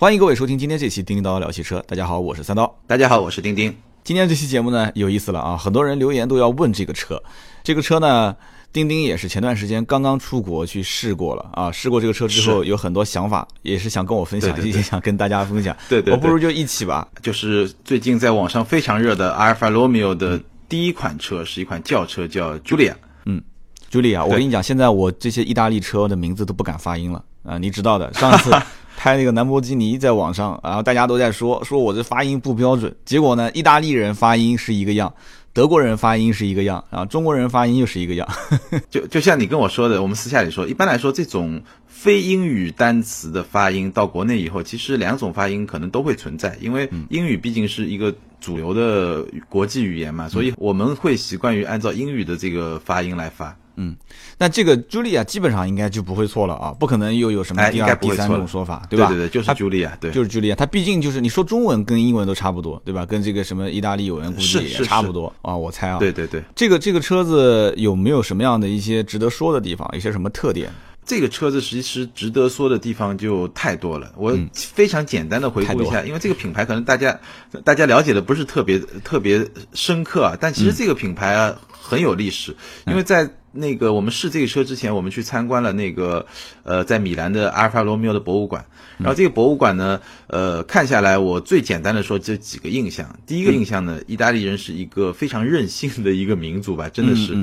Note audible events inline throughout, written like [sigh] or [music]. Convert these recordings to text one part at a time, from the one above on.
欢迎各位收听今天这期《叮叮叨叨聊汽车》。大家好，我是三刀。大家好，我是丁丁。今天这期节目呢有意思了啊，很多人留言都要问这个车。这个车呢，丁丁也是前段时间刚刚出国去试过了啊，试过这个车之后有很多想法，也是想跟我分享，也想跟大家分享。对对，我不如就一起吧。就是最近在网上非常热的阿尔法罗密欧的第一款车是一款轿车，叫 Julia。嗯，Julia，我跟你讲，现在我这些意大利车的名字都不敢发音了啊，你知道的。上次。[laughs] 拍那个兰博基尼在网上，然后大家都在说说我这发音不标准，结果呢，意大利人发音是一个样，德国人发音是一个样，然后中国人发音又是一个样。[laughs] 就就像你跟我说的，我们私下里说，一般来说这种非英语单词的发音到国内以后，其实两种发音可能都会存在，因为英语毕竟是一个主流的国际语言嘛，所以我们会习惯于按照英语的这个发音来发。嗯，那这个茱莉亚基本上应该就不会错了啊，不可能又有什么第二、第三种说法，对吧？对对，就是茱莉亚，对，就是茱莉亚。它毕竟就是你说中文跟英文都差不多，对吧？跟这个什么意大利文估计也差不多啊，我猜啊。对对对，这个这个车子有没有什么样的一些值得说的地方？一些什么特点？这个车子其实值得说的地方就太多了，我非常简单的回顾一下，因为这个品牌可能大家大家了解的不是特别特别深刻啊，但其实这个品牌啊很有历史，因为在。那个我们试这个车之前，我们去参观了那个呃，在米兰的阿尔法罗密欧的博物馆。然后这个博物馆呢，呃，看下来，我最简单的说这几个印象。第一个印象呢，意大利人是一个非常任性的一个民族吧，真的是。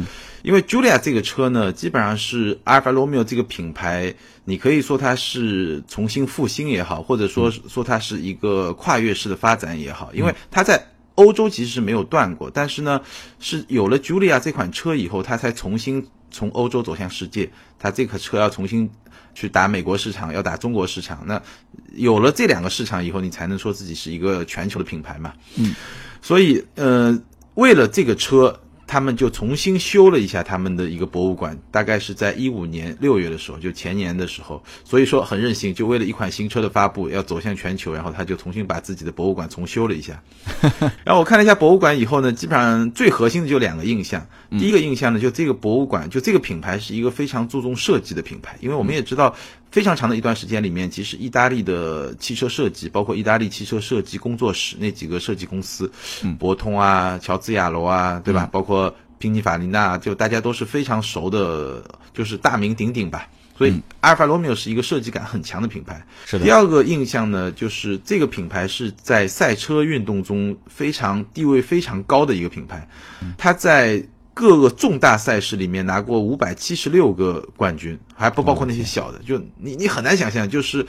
因为 Julia 这个车呢，基本上是阿尔法罗密欧这个品牌，你可以说它是重新复兴也好，或者说说它是一个跨越式的发展也好，因为它在。欧洲其实是没有断过，但是呢，是有了 Julia 这款车以后，它才重新从欧洲走向世界。它这个车要重新去打美国市场，要打中国市场。那有了这两个市场以后，你才能说自己是一个全球的品牌嘛。嗯，所以呃，为了这个车。他们就重新修了一下他们的一个博物馆，大概是在一五年六月的时候，就前年的时候，所以说很任性，就为了一款新车的发布要走向全球，然后他就重新把自己的博物馆重修了一下。[laughs] 然后我看了一下博物馆以后呢，基本上最核心的就两个印象，第一个印象呢，就这个博物馆，就这个品牌是一个非常注重设计的品牌，因为我们也知道。非常长的一段时间里面，其实意大利的汽车设计，包括意大利汽车设计工作室那几个设计公司，博通啊、乔治亚罗啊，对吧？包括宾尼法利纳，就大家都是非常熟的，就是大名鼎鼎吧。所以阿尔法罗密欧是一个设计感很强的品牌。是的。第二个印象呢，就是这个品牌是在赛车运动中非常地位非常高的一个品牌，它在。各个重大赛事里面拿过五百七十六个冠军，还不包括那些小的。就你你很难想象，就是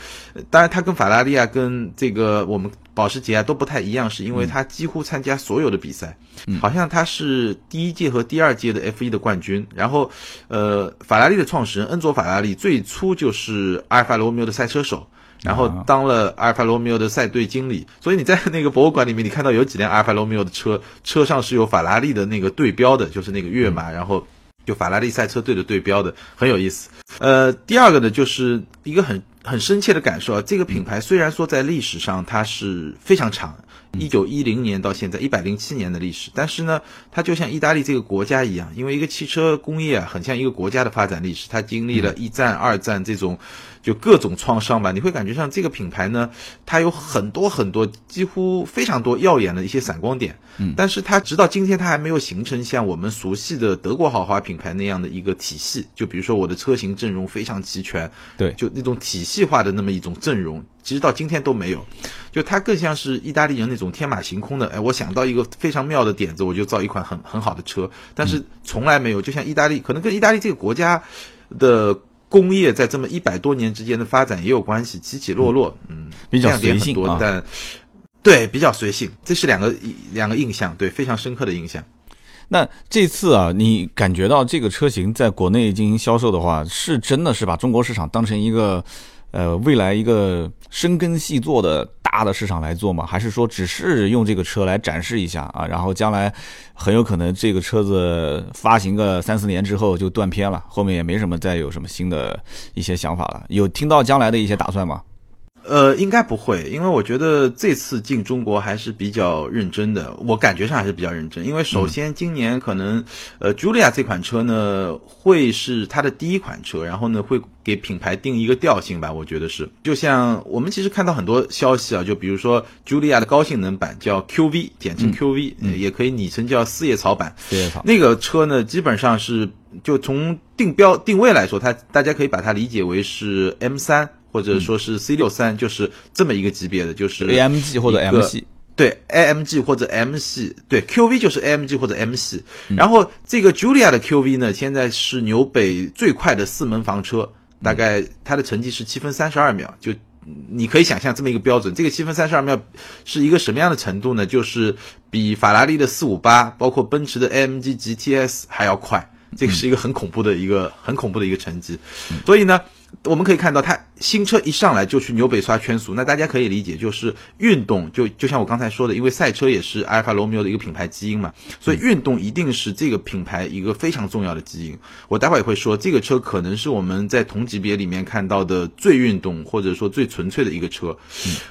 当然他跟法拉利啊，跟这个我们保时捷啊都不太一样，是因为他几乎参加所有的比赛。好像他是第一届和第二届的 F 一的冠军。然后，呃，法拉利的创始人恩佐法拉利最初就是阿尔法罗密欧的赛车手。然后当了阿尔法罗密欧的赛队经理，所以你在那个博物馆里面，你看到有几辆阿尔法罗密欧的车，车上是有法拉利的那个对标的，就是那个跃马，然后就法拉利赛车队的对标的，很有意思。呃，第二个呢，就是一个很很深切的感受啊，这个品牌虽然说在历史上它是非常长。一九一零年到现在一百零七年的历史，但是呢，它就像意大利这个国家一样，因为一个汽车工业啊，很像一个国家的发展历史，它经历了一战、二战这种就各种创伤吧。你会感觉像这个品牌呢，它有很多很多，几乎非常多耀眼的一些闪光点。嗯，但是它直到今天，它还没有形成像我们熟悉的德国豪华品牌那样的一个体系。就比如说我的车型阵容非常齐全，对，就那种体系化的那么一种阵容。其实到今天都没有，就它更像是意大利人那种天马行空的，哎，我想到一个非常妙的点子，我就造一款很很好的车，但是从来没有，就像意大利，可能跟意大利这个国家的工业在这么一百多年之间的发展也有关系，起起落落，嗯，比较随性啊，但对比较随性，这是两个两个印象，对，非常深刻的印象。那这次啊，你感觉到这个车型在国内进行销售的话，是真的是把中国市场当成一个？呃，未来一个深耕细作的大的市场来做吗？还是说只是用这个车来展示一下啊？然后将来很有可能这个车子发行个三四年之后就断片了，后面也没什么再有什么新的一些想法了。有听到将来的一些打算吗？呃，应该不会，因为我觉得这次进中国还是比较认真的，我感觉上还是比较认真。因为首先今年可能，呃，Julia 这款车呢会是它的第一款车，然后呢会给品牌定一个调性吧，我觉得是。就像我们其实看到很多消息啊，就比如说 Julia 的高性能版叫 QV，简称 QV，也可以拟称叫四叶草版。四叶草那个车呢，基本上是就从定标定位来说，它大家可以把它理解为是 M 三。或者说是 C 六三，就是这么一个级别的，就是 AMG 或者 M 系，对 AMG 或者 M 系，对 QV 就是 AMG 或者 M 系。然后这个 Julia 的 QV 呢，现在是纽北最快的四门房车，大概它的成绩是七分三十二秒，就你可以想象这么一个标准。这个七分三十二秒是一个什么样的程度呢？就是比法拉利的四五八，包括奔驰的 AMG GTS 还要快，这个是一个很恐怖的一个很恐怖的一个成绩。所以呢。我们可以看到，它新车一上来就去纽北刷圈速，那大家可以理解，就是运动就就像我刚才说的，因为赛车也是阿尔法罗密欧的一个品牌基因嘛，所以运动一定是这个品牌一个非常重要的基因。我待会儿也会说，这个车可能是我们在同级别里面看到的最运动或者说最纯粹的一个车。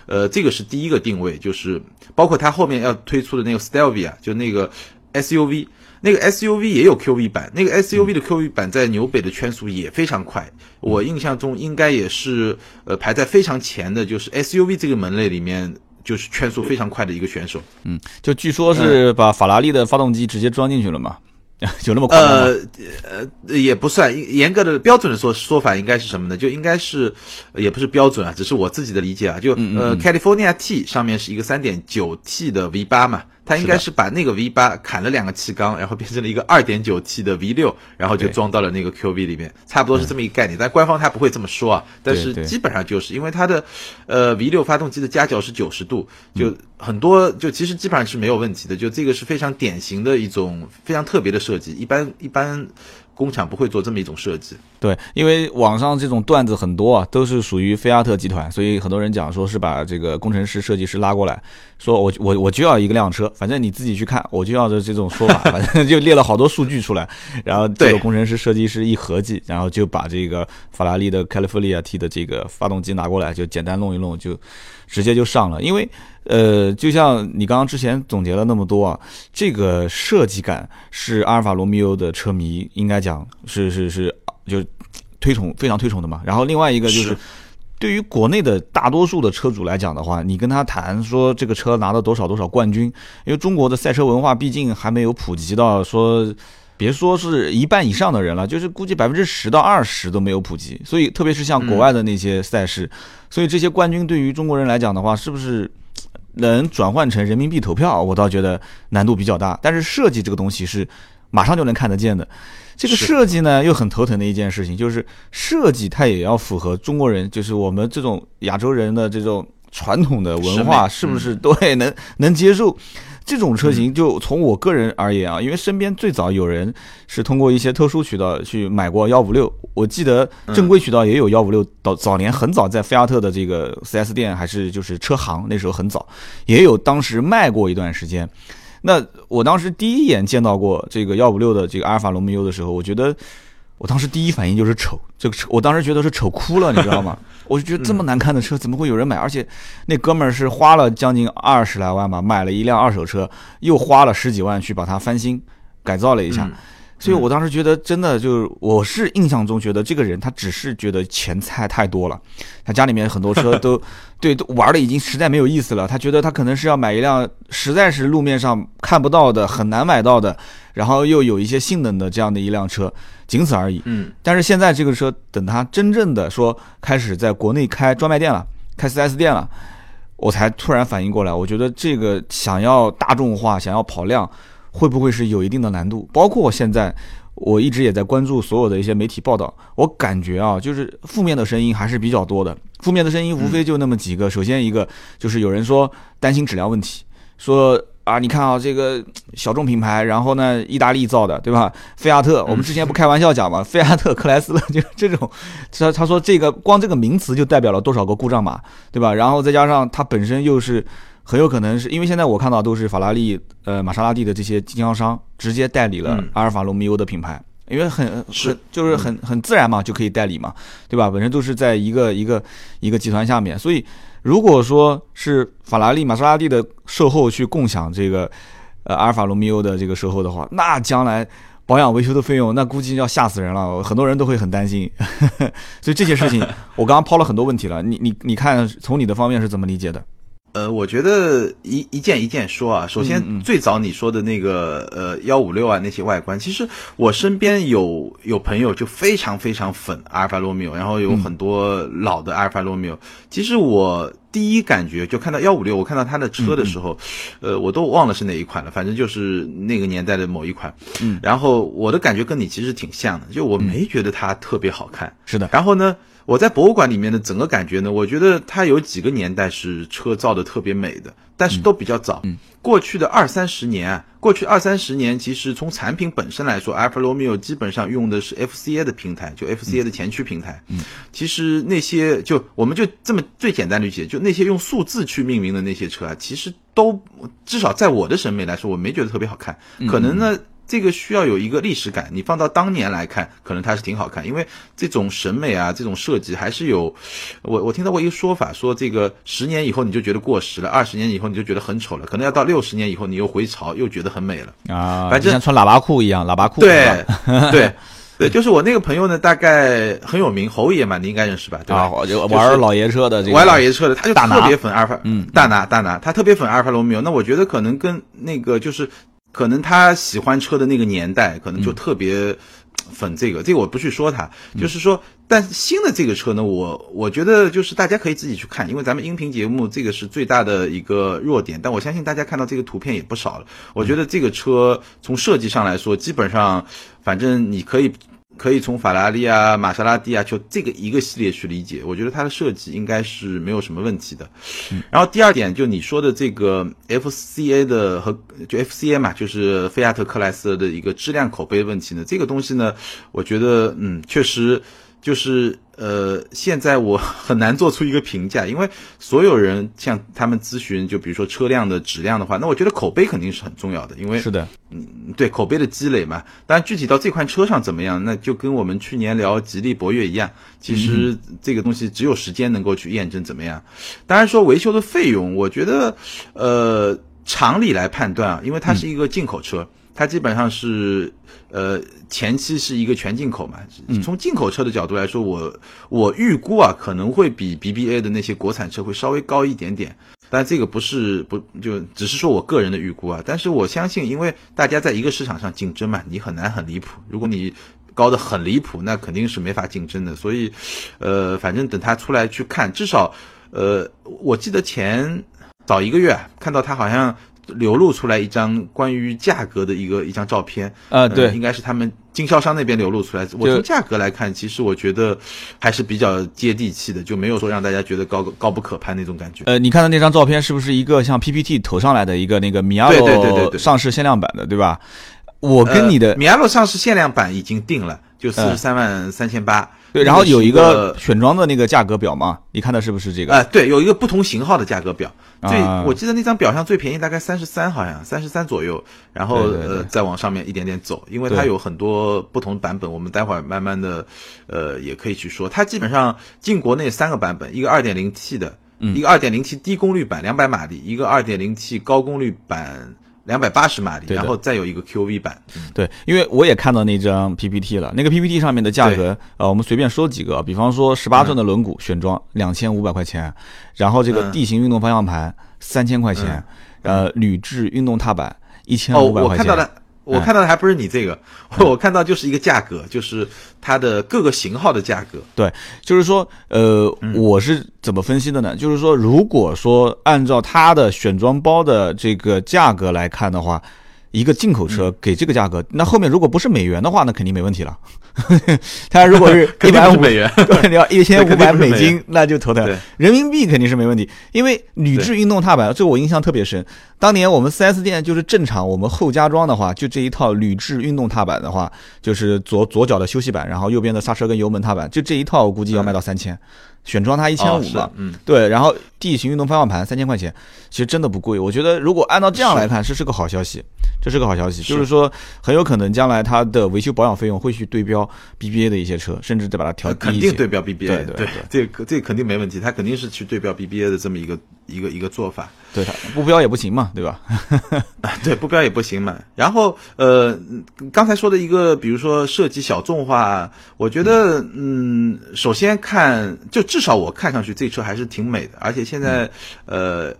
呃，这个是第一个定位，就是包括它后面要推出的那个 Stelvia，就那个 SUV。那个 SUV 也有 QV 版，那个 SUV 的 QV 版在纽北的圈速也非常快，我印象中应该也是呃排在非常前的，就是 SUV 这个门类里面就是圈速非常快的一个选手。嗯，就据说是把法拉利的发动机直接装进去了嘛。[laughs] 有那么快呃呃，也不算严格的标准的说说法，应该是什么呢？就应该是也不是标准啊，只是我自己的理解啊。就呃，California T 上面是一个三点九 T 的 V 八嘛。它应该是把那个 V 八砍了两个气缸，然后变成了一个二点九 T 的 V 六，然后就装到了那个 QV 里面，差不多是这么一个概念。但官方它不会这么说啊，但是基本上就是因为它的呃 V 六发动机的夹角是九十度，就很多就其实基本上是没有问题的。就这个是非常典型的一种非常特别的设计，一般一般。工厂不会做这么一种设计，对，因为网上这种段子很多啊，都是属于菲亚特集团，所以很多人讲说是把这个工程师、设计师拉过来，说我我我就要一个辆车，反正你自己去看，我就要的这种说法，[laughs] 反正就列了好多数据出来，然后这个工程师、设计师一合计，然后就把这个法拉利的 California T 的这个发动机拿过来，就简单弄一弄，就直接就上了，因为。呃，就像你刚刚之前总结了那么多啊，这个设计感是阿尔法罗密欧的车迷应该讲是是是，就推崇非常推崇的嘛。然后另外一个就是，对于国内的大多数的车主来讲的话，你跟他谈说这个车拿了多少多少冠军，因为中国的赛车文化毕竟还没有普及到说，别说是一半以上的人了，就是估计百分之十到二十都没有普及。所以特别是像国外的那些赛事，所以这些冠军对于中国人来讲的话，是不是？能转换成人民币投票，我倒觉得难度比较大。但是设计这个东西是马上就能看得见的。这个设计呢，又很头疼的一件事情，就是设计它也要符合中国人，就是我们这种亚洲人的这种传统的文化，是不是对能能接受？这种车型就从我个人而言啊，因为身边最早有人是通过一些特殊渠道去买过幺五六，我记得正规渠道也有幺五六，早早年很早在菲亚特的这个 4S 店还是就是车行那时候很早，也有当时卖过一段时间。那我当时第一眼见到过这个幺五六的这个阿尔法罗密欧的时候，我觉得。我当时第一反应就是丑，这个车我当时觉得是丑哭了，你知道吗？[laughs] 我就觉得这么难看的车怎么会有人买？而且那哥们儿是花了将近二十来万吧，买了一辆二手车，又花了十几万去把它翻新改造了一下。所以我当时觉得真的就是我是印象中觉得这个人他只是觉得钱太太多了，他家里面很多车都 [laughs] 对都玩的已经实在没有意思了，他觉得他可能是要买一辆实在是路面上看不到的很难买到的，然后又有一些性能的这样的一辆车。仅此而已。嗯，但是现在这个车，等他真正的说开始在国内开专卖店了，开 4S 店了，我才突然反应过来。我觉得这个想要大众化，想要跑量，会不会是有一定的难度？包括现在，我一直也在关注所有的一些媒体报道，我感觉啊，就是负面的声音还是比较多的。负面的声音无非就那么几个。首先一个就是有人说担心质量问题，说。啊，你看啊，这个小众品牌，然后呢，意大利造的，对吧？菲亚特，我们之前不开玩笑讲嘛，菲亚特、克莱斯勒就是这种，他他说这个光这个名词就代表了多少个故障码，对吧？然后再加上它本身又是很有可能是因为现在我看到都是法拉利、呃玛莎拉蒂的这些经销商直接代理了阿尔法罗密欧的品牌，因为很是就是很很自然嘛，就可以代理嘛，对吧？本身都是在一个一个一个集团下面，所以。如果说是法拉利、玛莎拉蒂的售后去共享这个呃阿尔法罗密欧的这个售后的话，那将来保养维修的费用，那估计要吓死人了，很多人都会很担心。[laughs] 所以这些事情，[laughs] 我刚刚抛了很多问题了，你你你看，从你的方面是怎么理解的？呃，我觉得一一件一件说啊。首先，最早你说的那个呃幺五六啊那些外观，其实我身边有有朋友就非常非常粉阿尔法罗密欧，然后有很多老的阿尔法罗密欧。其实我第一感觉就看到幺五六，我看到他的车的时候，呃，我都忘了是哪一款了，反正就是那个年代的某一款。嗯，然后我的感觉跟你其实挺像的，就我没觉得它特别好看。是的。然后呢？我在博物馆里面的整个感觉呢，我觉得它有几个年代是车造的特别美的，但是都比较早。过去的二三十年，过去二三十年，其实从产品本身来说，Alfa Romeo 基本上用的是 FCA 的平台，就 FCA 的前驱平台。嗯，其实那些就我们就这么最简单理解，就那些用数字去命名的那些车啊，其实都至少在我的审美来说，我没觉得特别好看。可能呢。这个需要有一个历史感，你放到当年来看，可能它是挺好看，因为这种审美啊，这种设计还是有。我我听到过一个说法，说这个十年以后你就觉得过时了，二十年以后你就觉得很丑了，可能要到六十年以后你又回潮，又觉得很美了啊。反正像穿喇叭裤一样，喇叭裤。对 [laughs] 对对，就是我那个朋友呢，大概很有名，侯爷嘛，你应该认识吧？对吧？就玩老爷车的，这个、玩老爷车的，他就特别粉阿尔法，嗯，大拿大拿，他特别粉阿尔法罗密欧。那我觉得可能跟那个就是。可能他喜欢车的那个年代，可能就特别粉这个。这个我不去说他，就是说，但新的这个车呢，我我觉得就是大家可以自己去看，因为咱们音频节目这个是最大的一个弱点。但我相信大家看到这个图片也不少了。我觉得这个车从设计上来说，基本上，反正你可以。可以从法拉利啊、玛莎拉蒂啊，就这个一个系列去理解，我觉得它的设计应该是没有什么问题的。然后第二点，就你说的这个 FCA 的和就 FCA 嘛，就是菲亚特克莱斯勒的一个质量口碑问题呢，这个东西呢，我觉得嗯，确实。就是呃，现在我 [laughs] 很难做出一个评价，因为所有人向他们咨询，就比如说车辆的质量的话，那我觉得口碑肯定是很重要的，因为是的，嗯，对口碑的积累嘛。当然，具体到这款车上怎么样，那就跟我们去年聊吉利博越一样，其实这个东西只有时间能够去验证怎么样。当然说维修的费用，我觉得呃，常理来判断啊，因为它是一个进口车。它基本上是，呃，前期是一个全进口嘛。从进口车的角度来说，我我预估啊，可能会比 BBA 的那些国产车会稍微高一点点。但这个不是不就只是说我个人的预估啊。但是我相信，因为大家在一个市场上竞争嘛，你很难很离谱。如果你高的很离谱，那肯定是没法竞争的。所以，呃，反正等它出来去看，至少，呃，我记得前早一个月看到它好像。流露出来一张关于价格的一个一张照片，呃，对，应该是他们经销商那边流露出来。我从价格来看，其实我觉得还是比较接地气的，就没有说让大家觉得高高不可攀那种感觉。呃，你看到那张照片是不是一个像 PPT 投上来的一个那个米亚罗上市限量版的，对吧？我跟你的米亚罗上市限量版已经定了，就四十三万三千八。对，然后有一个选装的那个价格表嘛，你看的是不是这个？哎，对，有一个不同型号的价格表。最，我记得那张表上最便宜大概三十三，好像三十三左右。然后呃，再往上面一点点走，因为它有很多不同版本，我们待会儿慢慢的，呃，也可以去说。它基本上进国内三个版本，一个二点零 T 的，一个二点零 T 低功率版两百马力，一个二点零 T 高功率版。两百八十马力，然后再有一个 QV 版。对，因为我也看到那张 PPT 了，那个 PPT 上面的价格，呃，我们随便说几个，比方说十八寸的轮毂选装两千五百块钱，然后这个地形运动方向盘三千块钱，呃，铝制运动踏板一千五百块钱。哦，我看到了。我看到的还不是你这个，[laughs] 我看到就是一个价格，就是它的各个型号的价格。对，就是说，呃，我是怎么分析的呢？就是说，如果说按照它的选装包的这个价格来看的话。一个进口车给这个价格，那后面如果不是美元的话，那肯定没问题了。[laughs] 它如果是 [laughs] 一百五美元，你要一千五百美金，那就头疼。人民币肯定是没问题，因为铝制运动踏板，这我印象特别深。当年我们 4S 店就是正常，我们后加装的话，就这一套铝制运动踏板的话，就是左左脚的休息板，然后右边的刹车跟油门踏板，就这一套，我估计要卖到三千。选装它一千五吧，嗯，对，然后地形运动方向盘三千块钱，其实真的不贵。我觉得如果按照这样来看，这是个好消息，这是个好消息，就是说很有可能将来它的维修保养费用会去对标 BBA 的一些车，甚至再把它调低肯定对标 BBA，对对，这个这肯定没问题，它肯定是去对标 BBA 的这么一个一个一个做法。对它不标也不行嘛，对吧？[laughs] 对，不标也不行嘛。然后呃，刚才说的一个，比如说设计小众化，我觉得嗯，首先看就至少我看上去这车还是挺美的，而且现在呃。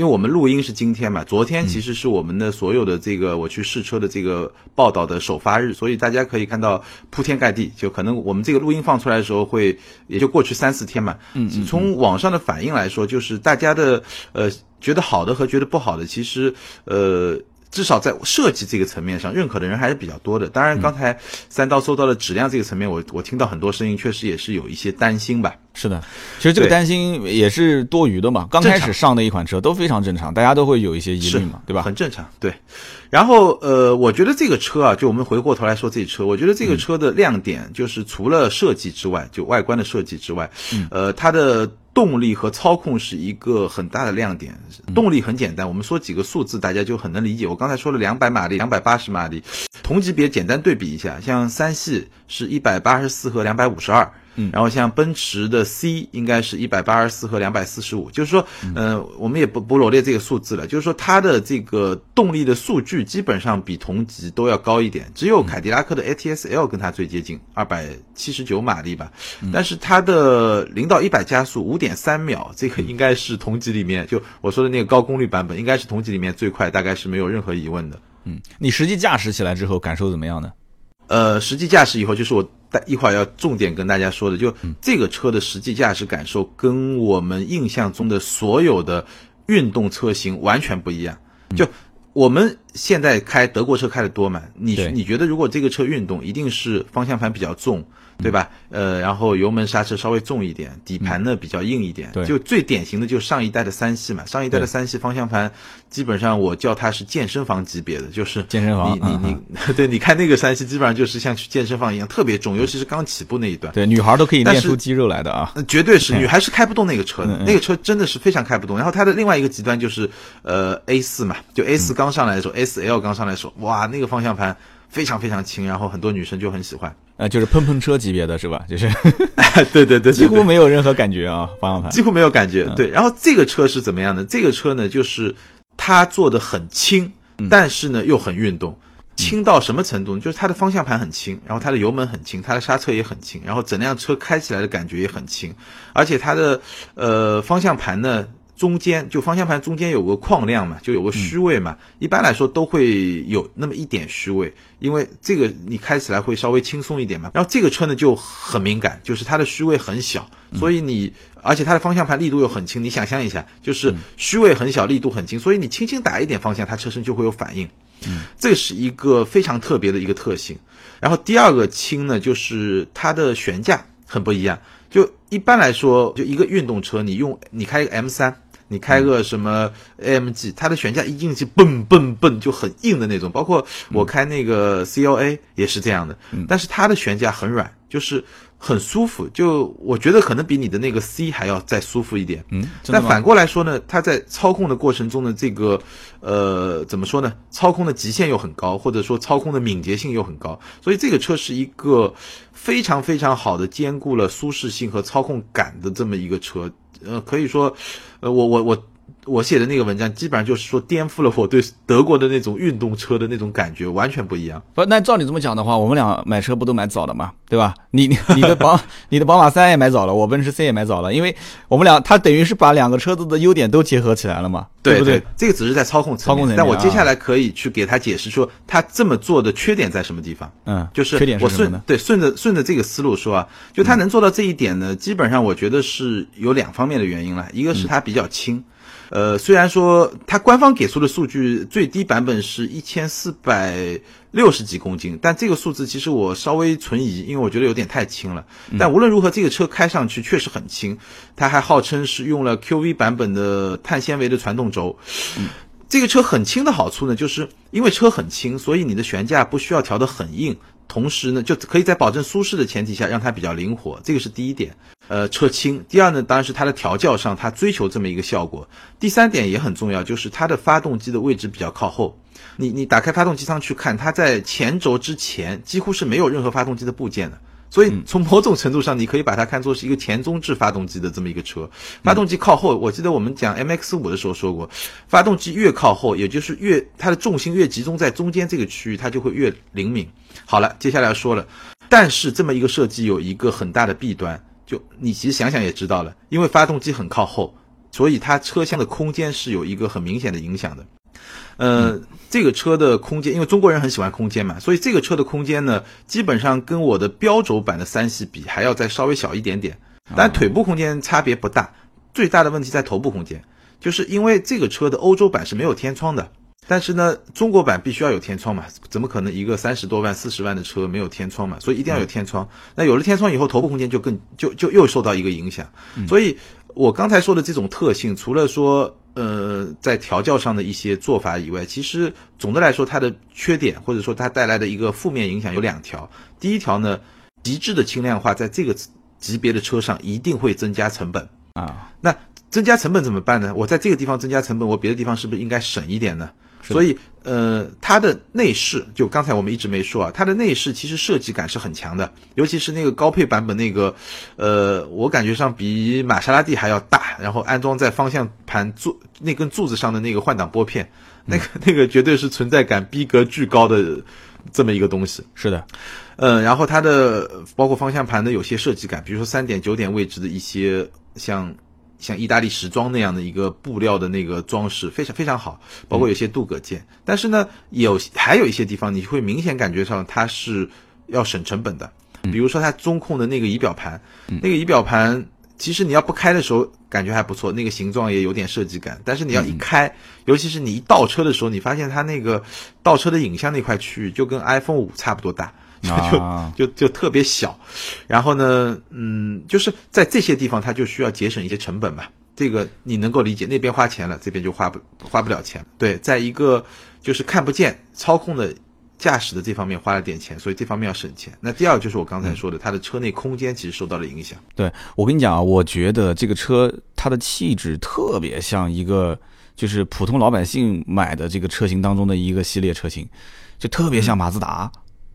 因为我们录音是今天嘛，昨天其实是我们的所有的这个我去试车的这个报道的首发日，所以大家可以看到铺天盖地，就可能我们这个录音放出来的时候会也就过去三四天嘛。嗯嗯。从网上的反应来说，就是大家的呃觉得好的和觉得不好的，其实呃。至少在设计这个层面上，认可的人还是比较多的。当然，刚才三刀说到的质量这个层面，我我听到很多声音，确实也是有一些担心吧。是的，其实这个担心也是多余的嘛。刚开始上的一款车都非常正常，大家都会有一些疑虑嘛，对吧？很正常，对。然后呃，我觉得这个车啊，就我们回过头来说这车，我觉得这个车的亮点就是除了设计之外，就外观的设计之外，呃，它的。动力和操控是一个很大的亮点。动力很简单，我们说几个数字，大家就很能理解。我刚才说了两百马力、两百八十马力，同级别简单对比一下，像三系是一百八十四和两百五十二。嗯，然后像奔驰的 C 应该是一百八十四和两百四十五，就是说，嗯，我们也不不罗列这个数字了，就是说它的这个动力的数据基本上比同级都要高一点，只有凯迪拉克的 ATS L 跟它最接近，二百七十九马力吧，但是它的零到一百加速五点三秒，这个应该是同级里面就我说的那个高功率版本，应该是同级里面最快，大概是没有任何疑问的。嗯，你实际驾驶起来之后感受怎么样呢？呃，实际驾驶以后就是我。但一会儿要重点跟大家说的，就这个车的实际驾驶感受，跟我们印象中的所有的运动车型完全不一样。就我们现在开德国车开的多嘛？你你觉得如果这个车运动，一定是方向盘比较重？对吧？呃，然后油门刹车稍微重一点，底盘呢比较硬一点。对，就最典型的就是上一代的三系嘛。上一代的三系方向盘，基本上我叫它是健身房级别的，就是健身房。你你你，[laughs] 对，你看那个三系，基本上就是像去健身房一样，特别重，尤其是刚起步那一段。对，女孩都可以练出肌肉来的啊。绝对是，女孩是开不动那个车的，那个车真的是非常开不动。然后它的另外一个极端就是呃 A 四嘛，就 A 四刚上来的时候，S L 刚上来的时候，哇，那个方向盘。非常非常轻，然后很多女生就很喜欢，呃，就是碰碰车级别的是吧？就是，[laughs] 对对对，几乎没有任何感觉啊，方向盘几乎没有感觉。对，然后这个车是怎么样的？这个车呢，就是它做的很轻，但是呢又很运动，轻到什么程度？就是它的方向盘很轻，然后它的油门很轻，它的刹车也很轻，然后整辆车开起来的感觉也很轻，而且它的呃方向盘呢。中间就方向盘中间有个框量嘛，就有个虚位嘛，一般来说都会有那么一点虚位，因为这个你开起来会稍微轻松一点嘛。然后这个车呢就很敏感，就是它的虚位很小，所以你而且它的方向盘力度又很轻，你想象一下，就是虚位很小，力度很轻，所以你轻轻打一点方向，它车身就会有反应。嗯，这是一个非常特别的一个特性。然后第二个轻呢，就是它的悬架很不一样。就一般来说，就一个运动车，你用你开个 M 三。你开个什么 AMG，它的悬架一进去蹦蹦蹦就很硬的那种，包括我开那个 CLA 也是这样的，但是它的悬架很软，就是很舒服，就我觉得可能比你的那个 C 还要再舒服一点。嗯，但反过来说呢，它在操控的过程中的这个呃怎么说呢？操控的极限又很高，或者说操控的敏捷性又很高，所以这个车是一个非常非常好的兼顾了舒适性和操控感的这么一个车。呃，可以说，呃，我我我。我写的那个文章基本上就是说颠覆了我对德国的那种运动车的那种感觉，完全不一样。不，那照你这么讲的话，我们俩买车不都买早了吗？对吧？你你的宝 [laughs] 你的宝马三也买早了，我奔驰 C 也买早了，因为我们俩他等于是把两个车子的优点都结合起来了嘛，对不对？这个只是在操控操控层面，但我接下来可以去给他解释说他这么做的缺点在什么地方。嗯，就是缺点我顺对顺着顺着这个思路说啊，就他能做到这一点呢，基本上我觉得是有两方面的原因了，一个是它比较轻。呃，虽然说它官方给出的数据最低版本是一千四百六十几公斤，但这个数字其实我稍微存疑，因为我觉得有点太轻了。但无论如何，这个车开上去确实很轻，它还号称是用了 QV 版本的碳纤维的传动轴。这个车很轻的好处呢，就是因为车很轻，所以你的悬架不需要调得很硬。同时呢，就可以在保证舒适的前提下，让它比较灵活，这个是第一点。呃，车轻。第二呢，当然是它的调教上，它追求这么一个效果。第三点也很重要，就是它的发动机的位置比较靠后。你你打开发动机舱去看，它在前轴之前几乎是没有任何发动机的部件的。所以从某种程度上，你可以把它看作是一个前中置发动机的这么一个车，发动机靠后。我记得我们讲 MX 五的时候说过，发动机越靠后，也就是越它的重心越集中在中间这个区域，它就会越灵敏。好了，接下来要说了，但是这么一个设计有一个很大的弊端，就你其实想想也知道了，因为发动机很靠后，所以它车厢的空间是有一个很明显的影响的。呃，这个车的空间，因为中国人很喜欢空间嘛，所以这个车的空间呢，基本上跟我的标轴版的三系比，还要再稍微小一点点。但腿部空间差别不大，最大的问题在头部空间，就是因为这个车的欧洲版是没有天窗的，但是呢，中国版必须要有天窗嘛，怎么可能一个三十多万、四十万的车没有天窗嘛？所以一定要有天窗。那有了天窗以后，头部空间就更就就又受到一个影响。所以我刚才说的这种特性，除了说。呃，在调教上的一些做法以外，其实总的来说，它的缺点或者说它带来的一个负面影响有两条。第一条呢，极致的轻量化在这个级别的车上一定会增加成本啊。那增加成本怎么办呢？我在这个地方增加成本，我别的地方是不是应该省一点呢？所以，呃，它的内饰就刚才我们一直没说啊，它的内饰其实设计感是很强的，尤其是那个高配版本那个，呃，我感觉上比玛莎拉蒂还要大，然后安装在方向盘柱那根柱子上的那个换挡拨片，那个那个绝对是存在感逼格巨高的这么一个东西。是的，嗯，然后它的包括方向盘的有些设计感，比如说三点九点位置的一些像。像意大利时装那样的一个布料的那个装饰非常非常好，包括有些镀铬件。但是呢，有还有一些地方你会明显感觉上它是要省成本的，比如说它中控的那个仪表盘，那个仪表盘其实你要不开的时候感觉还不错，那个形状也有点设计感。但是你要一开，尤其是你一倒车的时候，你发现它那个倒车的影像那块区域就跟 iPhone 五差不多大。就 [laughs] 就就特别小，然后呢，嗯，就是在这些地方，它就需要节省一些成本嘛。这个你能够理解，那边花钱了，这边就花不花不了钱。对，在一个就是看不见操控的驾驶的这方面花了点钱，所以这方面要省钱。那第二就是我刚才说的，它的车内空间其实受到了影响。对我跟你讲啊，我觉得这个车它的气质特别像一个就是普通老百姓买的这个车型当中的一个系列车型，就特别像马自达。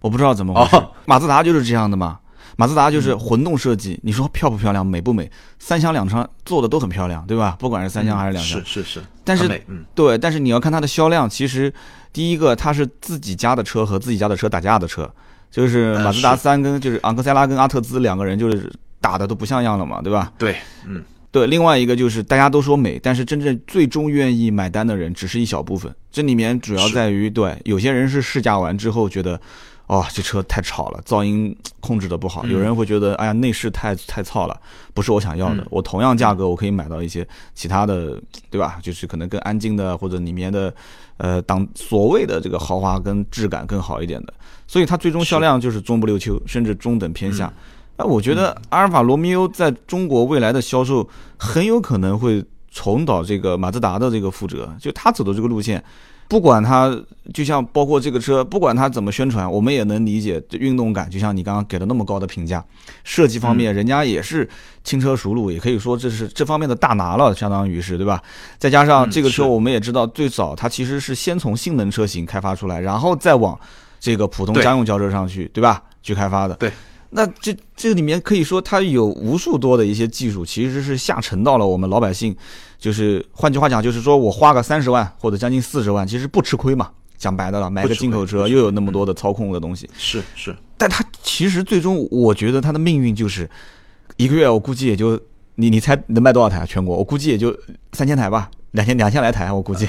我不知道怎么回事，马自达就是这样的嘛。马自达就是混动设计，你说漂不漂亮，美不美？三厢两厢做的都很漂亮，对吧？不管是三厢还是两厢，是是是。但是，嗯，对，但是你要看它的销量，其实第一个它是自己家的车和自己家的车打架的车，就是马自达三跟就是昂克赛拉跟阿特兹两个人就是打的都不像样了嘛，对吧？对，嗯。对，另外一个就是大家都说美，但是真正最终愿意买单的人只是一小部分。这里面主要在于，对，有些人是试驾完之后觉得。哦，这车太吵了，噪音控制的不好。有人会觉得，哎呀，内饰太太糙了，不是我想要的。我同样价格，我可以买到一些其他的，对吧？就是可能更安静的，或者里面的，呃，当所谓的这个豪华跟质感更好一点的。所以它最终销量就是中不溜秋，甚至中等偏下。哎，我觉得阿尔法罗密欧在中国未来的销售很有可能会重蹈这个马自达的这个覆辙，就他走的这个路线。不管他，就像包括这个车，不管他怎么宣传，我们也能理解这运动感。就像你刚刚给了那么高的评价，设计方面人家也是轻车熟路，也可以说这是这方面的大拿了，相当于是对吧？再加上这个车，我们也知道最早它其实是先从性能车型开发出来，然后再往这个普通家用轿车上去，对吧？去开发的。对。那这这里面可以说它有无数多的一些技术，其实是下沉到了我们老百姓，就是换句话讲，就是说我花个三十万或者将近四十万，其实不吃亏嘛。讲白的了，买个进口车又有那么多的操控的东西，是是。但它其实最终，我觉得它的命运就是一个月，我估计也就你你猜能卖多少台？全国我估计也就三千台吧，两千两千来台，我估计。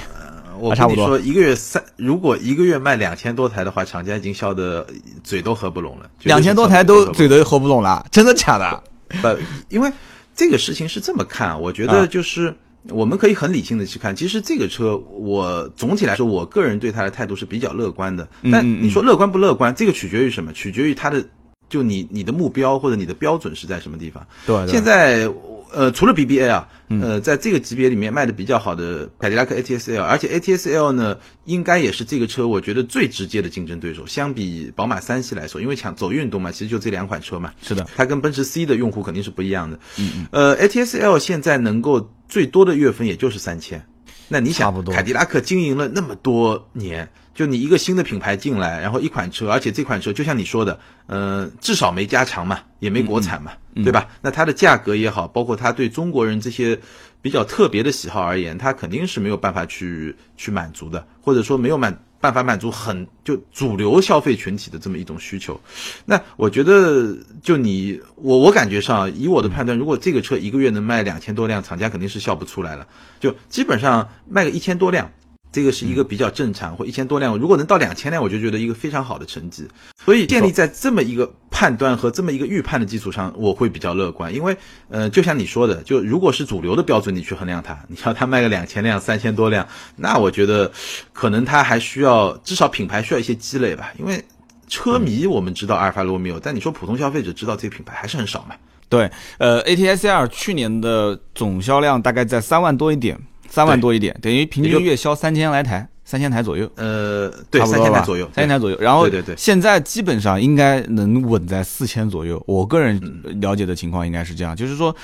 我跟你说，一个月三，如果一个月卖两千多台的话，厂家已经笑得嘴都合不拢了。两千多台都嘴都合不拢了，真的假的？[laughs] 不，因为这个事情是这么看，我觉得就是我们可以很理性的去看。其实这个车，我总体来说，我个人对它的态度是比较乐观的。但你说乐观不乐观，这个取决于什么？取决于它的就你你的目标或者你的标准是在什么地方？对对现在呃，除了 BBA 啊，呃，在这个级别里面卖的比较好的凯迪拉克 ATS-L，而且 ATS-L 呢，应该也是这个车我觉得最直接的竞争对手。相比宝马三系来说，因为抢走运动嘛，其实就这两款车嘛，是的，它跟奔驰 C 的用户肯定是不一样的。嗯嗯。呃，ATS-L 现在能够最多的月份也就是三千，那你想，凯迪拉克经营了那么多年。就你一个新的品牌进来，然后一款车，而且这款车就像你说的，呃，至少没加长嘛，也没国产嘛，对吧？那它的价格也好，包括它对中国人这些比较特别的喜好而言，它肯定是没有办法去去满足的，或者说没有满办法满足很就主流消费群体的这么一种需求。那我觉得，就你我我感觉上，以我的判断，如果这个车一个月能卖两千多辆，厂家肯定是笑不出来了。就基本上卖个一千多辆。这个是一个比较正常，或一千多辆，如果能到两千辆，我就觉得一个非常好的成绩。所以建立在这么一个判断和这么一个预判的基础上，我会比较乐观。因为，呃，就像你说的，就如果是主流的标准，你去衡量它，你要它卖个两千辆、三千多辆，那我觉得可能它还需要至少品牌需要一些积累吧。因为车迷我们知道阿尔法罗密欧，但你说普通消费者知道这个品牌还是很少嘛。对，呃，ATS R 去年的总销量大概在三万多一点。三万多一点，等于平均月销三千来台，三千台左右。呃，对，三千台左右，三千台左右。然后，对对对，现在基本上应该能稳在四千左右。我个人了解的情况应该是这样，就是说，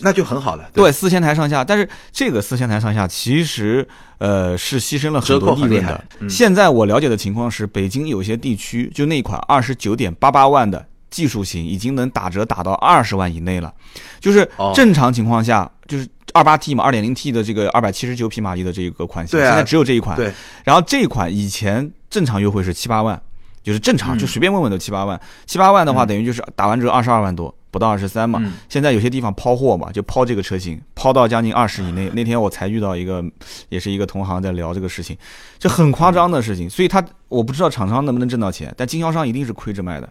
那就很好了。对，四千台上下。但是这个四千台上下，其实呃是牺牲了很多利润的。现在我了解的情况是，北京有些地区就那款二十九点八八万的技术型已经能打折打到二十万以内了。就是正常情况下，就是。二八 T 嘛，二点零 T 的这个二百七十九匹马力的这个款型，现在只有这一款。对，然后这一款以前正常优惠是七八万，就是正常就随便问问都七八万。七八万的话，等于就是打完折二十二万多，不到二十三嘛。现在有些地方抛货嘛，就抛这个车型，抛到将近二十以内。那天我才遇到一个，也是一个同行在聊这个事情，就很夸张的事情。所以他我不知道厂商能不能挣到钱，但经销商一定是亏着卖的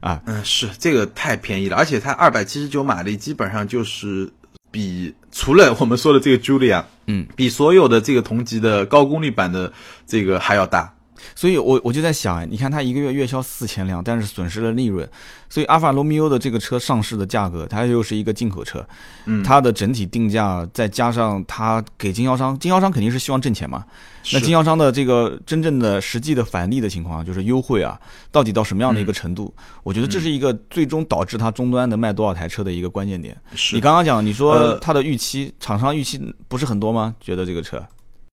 啊。嗯，是这个太便宜了，而且它二百七十九马力基本上就是。比除了我们说的这个 Julia，嗯，比所有的这个同级的高功率版的这个还要大。所以，我我就在想，你看它一个月月销四千辆，但是损失了利润。所以，阿尔法罗密欧的这个车上市的价格，它又是一个进口车，嗯，它的整体定价再加上它给经销商，经销商肯定是希望挣钱嘛。那经销商的这个真正的实际的返利的情况，就是优惠啊，到底到什么样的一个程度？我觉得这是一个最终导致它终端能卖多少台车的一个关键点。你刚刚讲，你说它的预期，厂商预期不是很多吗？觉得这个车？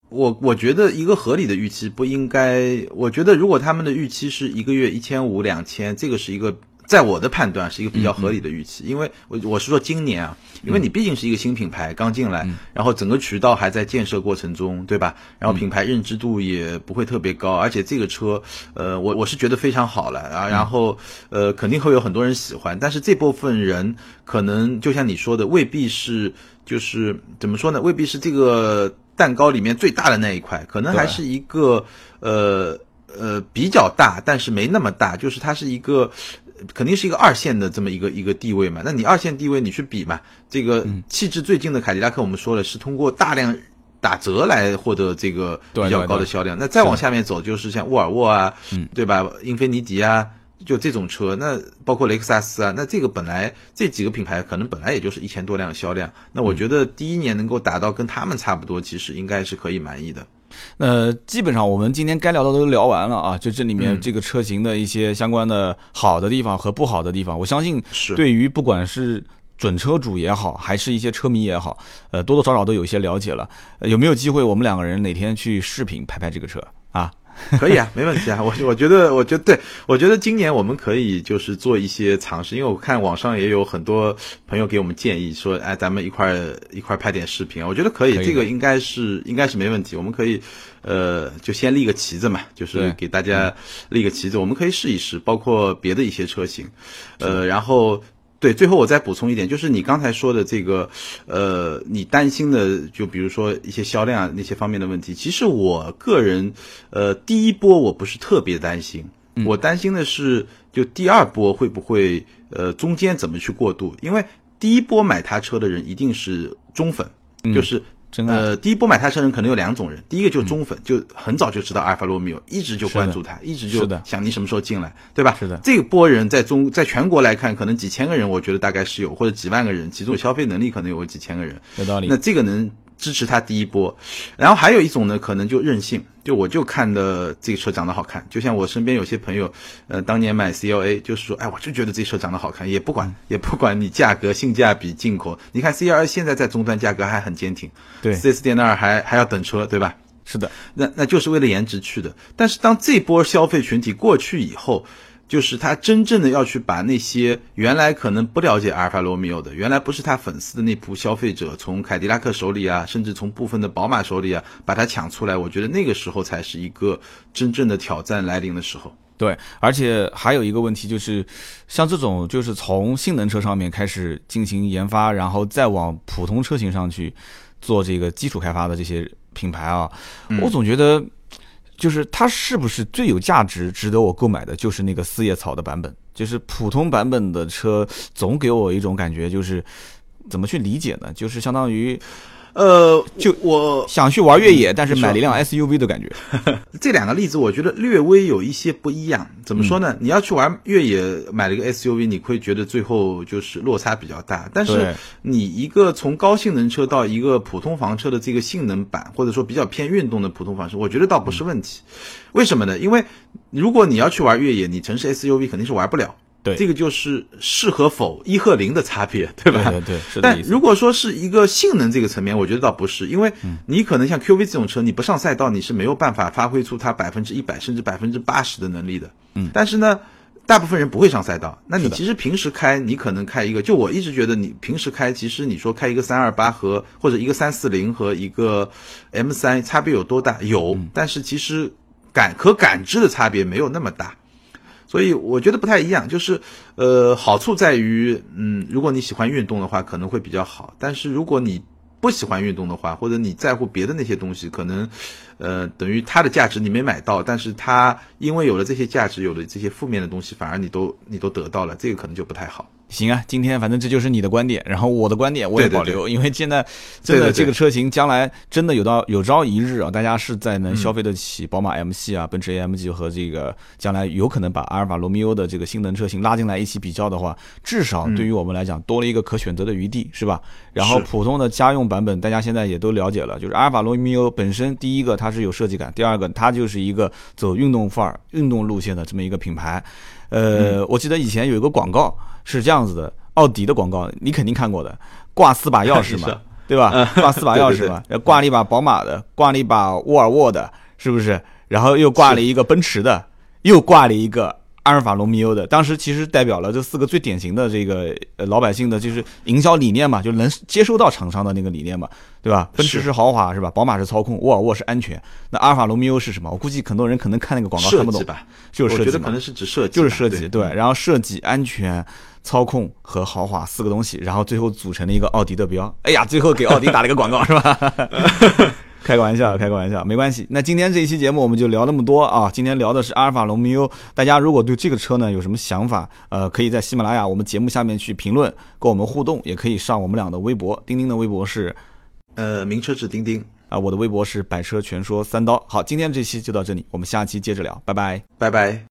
我我觉得一个合理的预期不应该，我觉得如果他们的预期是一个月一千五两千，这个是一个在我的判断是一个比较合理的预期，因为我我是说今年啊，因为你毕竟是一个新品牌刚进来，然后整个渠道还在建设过程中，对吧？然后品牌认知度也不会特别高，而且这个车，呃，我我是觉得非常好了啊，然后呃肯定会有很多人喜欢，但是这部分人可能就像你说的，未必是就是怎么说呢？未必是这个。蛋糕里面最大的那一块，可能还是一个呃呃比较大，但是没那么大，就是它是一个肯定是一个二线的这么一个一个地位嘛。那你二线地位你去比嘛，这个气质最近的凯迪拉克，我们说了是通过大量打折来获得这个比较高的销量。那再往下面走，就是像沃尔沃啊，对吧？英菲尼迪啊。就这种车，那包括雷克萨斯啊，那这个本来这几个品牌可能本来也就是一千多辆销量，那我觉得第一年能够达到跟他们差不多，其实应该是可以满意的。那，基本上我们今天该聊的都聊完了啊，就这里面这个车型的一些相关的好的地方和不好的地方，我相信是对于不管是准车主也好，还是一些车迷也好，呃，多多少少都有一些了解了。有没有机会我们两个人哪天去视频拍拍这个车啊？[laughs] 可以啊，没问题啊。我我觉得，我觉得对，我觉得今年我们可以就是做一些尝试，因为我看网上也有很多朋友给我们建议说，哎，咱们一块一块拍点视频啊。我觉得可以，这个应该是应该是没问题。我们可以，呃，就先立个旗子嘛，就是给大家立个旗子，我们可以试一试，包括别的一些车型，呃，然后。对，最后我再补充一点，就是你刚才说的这个，呃，你担心的，就比如说一些销量那些方面的问题，其实我个人，呃，第一波我不是特别担心，我担心的是，就第二波会不会，呃，中间怎么去过渡？因为第一波买他车的人一定是忠粉，就是呃，第一波买它车人可能有两种人，第一个就是忠粉，就很早就知道阿尔法罗密欧，一直就关注它，一直就想你什么时候进来，对吧？是的这波人在中在全国来看，可能几千个人，我觉得大概是有，或者几万个人，其中消费能力可能有几千个人。有道理那。这个能支持他第一波，然后还有一种呢，可能就任性，就我就看的这个车长得好看，就像我身边有些朋友，呃，当年买 CLA 就是说，哎，我就觉得这车长得好看，也不管 [laughs] 也不管你价格、性价比、进口，你看 CLA 现在在终端价格还很坚挺，对，4S 店那儿还还要等车，对吧？是的，那那就是为了颜值去的。但是当这波消费群体过去以后，就是他真正的要去把那些原来可能不了解阿尔法罗密欧的，原来不是他粉丝的那批消费者，从凯迪拉克手里啊，甚至从部分的宝马手里啊，把它抢出来。我觉得那个时候才是一个真正的挑战来临的时候。对，而且还有一个问题就是，像这种就是从性能车上面开始进行研发，然后再往普通车型上去做这个基础开发的这些品牌啊，我总觉得就是它是不是最有价值、值得我购买的，就是那个四叶草的版本。就是普通版本的车，总给我一种感觉，就是怎么去理解呢？就是相当于呃，就我想去玩越野，但是买了一辆 SUV 的感觉。[laughs] 这两个例子，我觉得略微有一些不一样。怎么说呢？你要去玩越野，买了一个 SUV，你会觉得最后就是落差比较大。但是你一个从高性能车到一个普通房车的这个性能版，或者说比较偏运动的普通房车，我觉得倒不是问题。为什么呢？因为如果你要去玩越野，你城市 SUV 肯定是玩不了。对这个就是是和否一和零的差别，对吧？对对对，是的但。如果说是一个性能这个层面，我觉得倒不是，因为嗯你可能像 QV 这种车，你不上赛道，你是没有办法发挥出它百分之一百甚至百分之八十的能力的。嗯，但是呢，大部分人不会上赛道，那你其实平时开，你可能开一个，就我一直觉得你平时开，其实你说开一个三二八和或者一个三四零和一个 M 三差别有多大？有，嗯但是其实感可感知的差别没有那么大。所以我觉得不太一样，就是呃，好处在于，嗯，如果你喜欢运动的话，可能会比较好。但是如果你不喜欢运动的话，或者你在乎别的那些东西，可能，呃，等于它的价值你没买到，但是它因为有了这些价值，有了这些负面的东西，反而你都你都得到了，这个可能就不太好。行啊，今天反正这就是你的观点，然后我的观点我也对对保留，因为现在真的对。对对这个车型将来真的有到有朝一日啊，大家是在能消费得起宝马 M 系啊、奔驰 AMG 和这个将来有可能把阿尔法罗密欧的这个性能车型拉进来一起比较的话，至少对于我们来讲多了一个可选择的余地，是吧？然后普通的家用版本，大家现在也都了解了，就是阿尔法罗密欧本身第一个它是有设计感，第二个它就是一个走运动范儿、运动路线的这么一个品牌。呃，我记得以前有一个广告是这样子的，奥迪的广告，你肯定看过的，挂四把钥匙嘛，[laughs] 对吧？挂四把钥匙嘛，[laughs] 挂了一把宝马的，挂了一把沃尔沃的，是不是？然后又挂了一个奔驰的，又挂了一个阿尔法罗密欧的。当时其实代表了这四个最典型的这个呃老百姓的就是营销理念嘛，就能接收到厂商的那个理念嘛，对吧？奔驰是是豪华是吧？宝马是操控，沃尔沃是安全。那阿尔法罗密欧是什么？我估计很多人可能看那个广告看不懂，吧，就是设计嘛我觉得可能是指设计，就是设计，对对，然后设计、安全、操控和豪华四个东西，然后最后组成了一个奥迪的标。哎呀，最后给奥迪打了一个广告，是吧？[laughs] 开个玩笑，开个玩笑，没关系。那今天这一期节目我们就聊那么多啊。今天聊的是阿尔法罗密欧，大家如果对这个车呢有什么想法，呃，可以在喜马拉雅我们节目下面去评论，跟我们互动，也可以上我们俩的微博，钉钉的微博是呃，名车志钉钉，啊、我的微博是百车全说三刀。好，今天这期就到这里，我们下期接着聊，拜拜。拜拜。